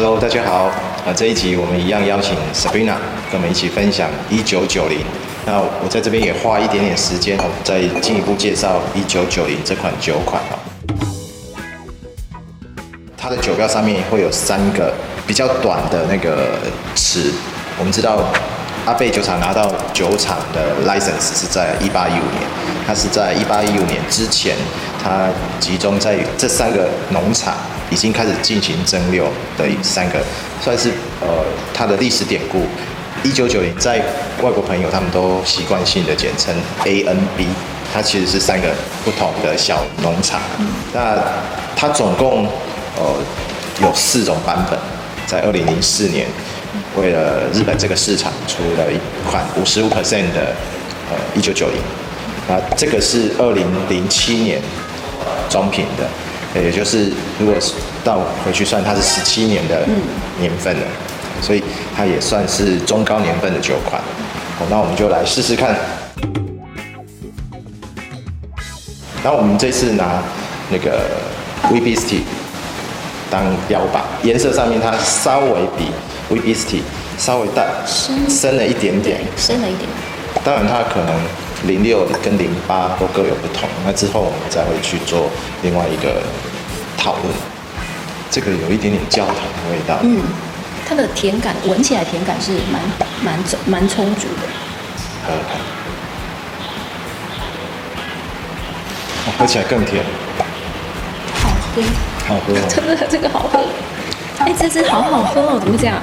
Hello，大家好。啊，这一集我们一样邀请 Sabrina 跟我们一起分享一九九零。那我在这边也花一点点时间哦，再进一步介绍一九九零这款酒款哦。它的酒标上面会有三个比较短的那个词。我们知道阿贝酒厂拿到酒厂的 license 是在一八一五年，它是在一八一五年之前，它集中在这三个农场已经开始进行蒸馏的三个，算是呃它的历史典故。一九九零，在外国朋友他们都习惯性的简称 ANB，它其实是三个不同的小农场。那它总共呃有四种版本，在二零零四年，为了日本这个市场出了一款五十五 percent 的呃一九九零。那这个是二零零七年装瓶的，也就是如果到回去算，它是十七年的年份了。所以它也算是中高年份的酒款，好，那我们就来试试看。然后我们这次拿那个 VBST 当标靶，颜色上面它稍微比 VBST 稍微淡深深了一点点，深了一点。当然它可能零六跟零八都各有不同，那之后我们再会去做另外一个讨论。这个有一点点焦糖的味道。嗯。它的甜感，闻起来甜感是蛮蛮蛮充足的。喝喝看，喝起来更甜。好喝。好喝。真的，这个好喝。哎，这支好好喝哦，怎么这样？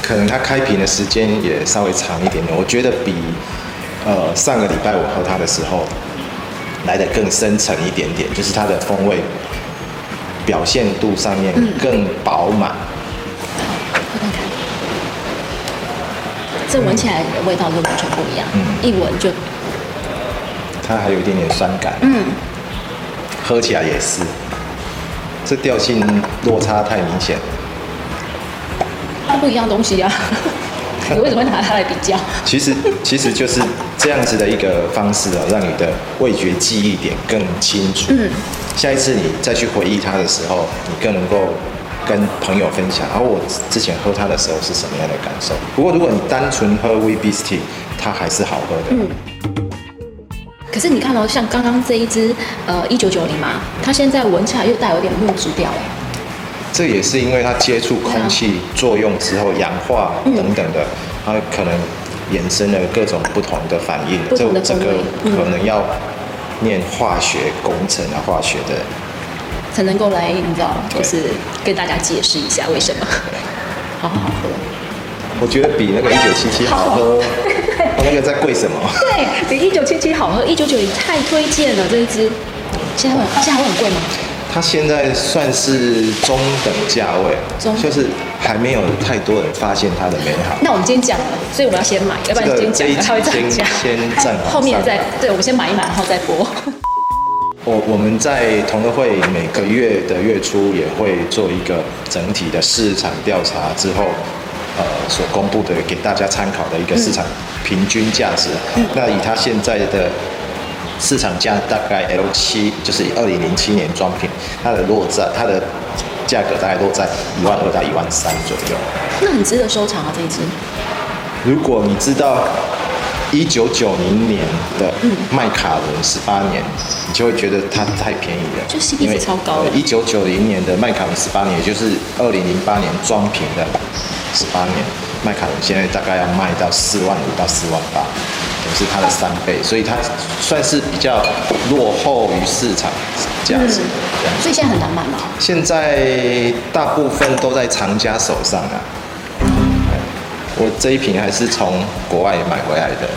可能它开瓶的时间也稍微长一点点，我觉得比呃上个礼拜我喝它的时候来的更深沉一点点，就是它的风味表现度上面更饱满。嗯这闻起来的味道就完全不一样，嗯，一闻就，它还有一点点酸感，嗯，喝起来也是，这调性落差太明显，它不一样东西啊，你为什么会拿它来比较？其实其实就是这样子的一个方式啊，让你的味觉记忆点更清楚，嗯，下一次你再去回忆它的时候，你更能够。跟朋友分享，然后我之前喝它的时候是什么样的感受？不过如果你单纯喝 VBST，它还是好喝的。嗯。可是你看到、哦、像刚刚这一支呃一九九零嘛，它现在闻起来又带有点木质调哎。这也是因为它接触空气作用之后氧化等等的，它可能衍生了各种不同的反应。这这个可能要念化学工程啊，化学的。才能够来，你知道，就是跟大家解释一下为什么，好好喝。我觉得比那个一九七七好喝，我那个在贵什么？对，比一九七七好喝，一九九零太推荐了这一支。现在会，现在会很贵吗？它现在算是中等价位，就是还没有太多人发现它的美好。那我们今天讲了，所以我们要先买，要不然今天讲它会涨价。先暂后面再，对，我们先买一买，然后再播。我我们在同乐会每个月的月初也会做一个整体的市场调查之后，呃，所公布的给大家参考的一个市场平均价值。嗯、那以它现在的市场价大概 L 七，就是二零零七年装品，它的落在它的价格大概落在一万二到一万三左右。那很值得收藏啊，这一支。如果你知道。一九九零年的麦卡伦十八年，你就会觉得它太便宜了，就 CP 值超高。一九九零年的麦卡伦十八年，也就是二零零八年装瓶的十八年，麦卡伦现在大概要卖到四万五到四万八，也是它的三倍，所以它算是比较落后于市场价值。所以现在很难买吗？现在大部分都在藏家手上啊。我这一瓶还是从国外买回来的，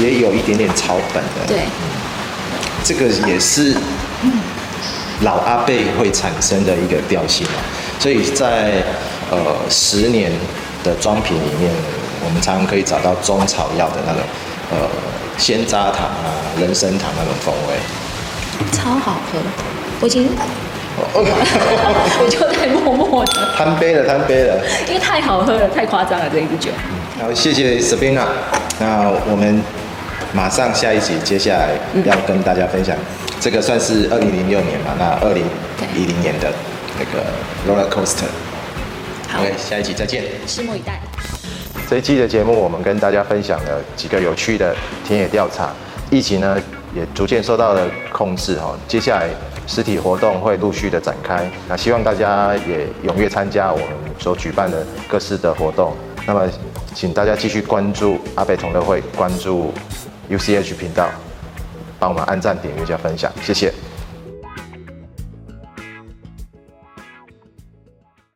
也有一点点草本的。对，这个也是老阿贝会产生的一个调性啊。所以在呃十年的装瓶里面，我们常常可以找到中草药的那种，呃，鲜榨糖啊、人参糖那种风味，超好喝。我已经，我就在默默的贪杯了，贪杯了，因为太好喝了，太夸张了这一支酒。好，谢谢 Sabina。那我们马上下一集，接下来要跟大家分享，这个算是二零零六年嘛，那二零一零年的那个 Roller Coaster。好下一集再见，拭目以待。这一期的节目，我们跟大家分享了几个有趣的田野调查。疫情呢，也逐渐受到了控制哈。接下来实体活动会陆续的展开，那希望大家也踊跃参加我们所举办的各式的活动。那么，请大家继续关注阿北同乐会，关注 UCH 频道，帮我们按赞、点阅加分享，谢谢。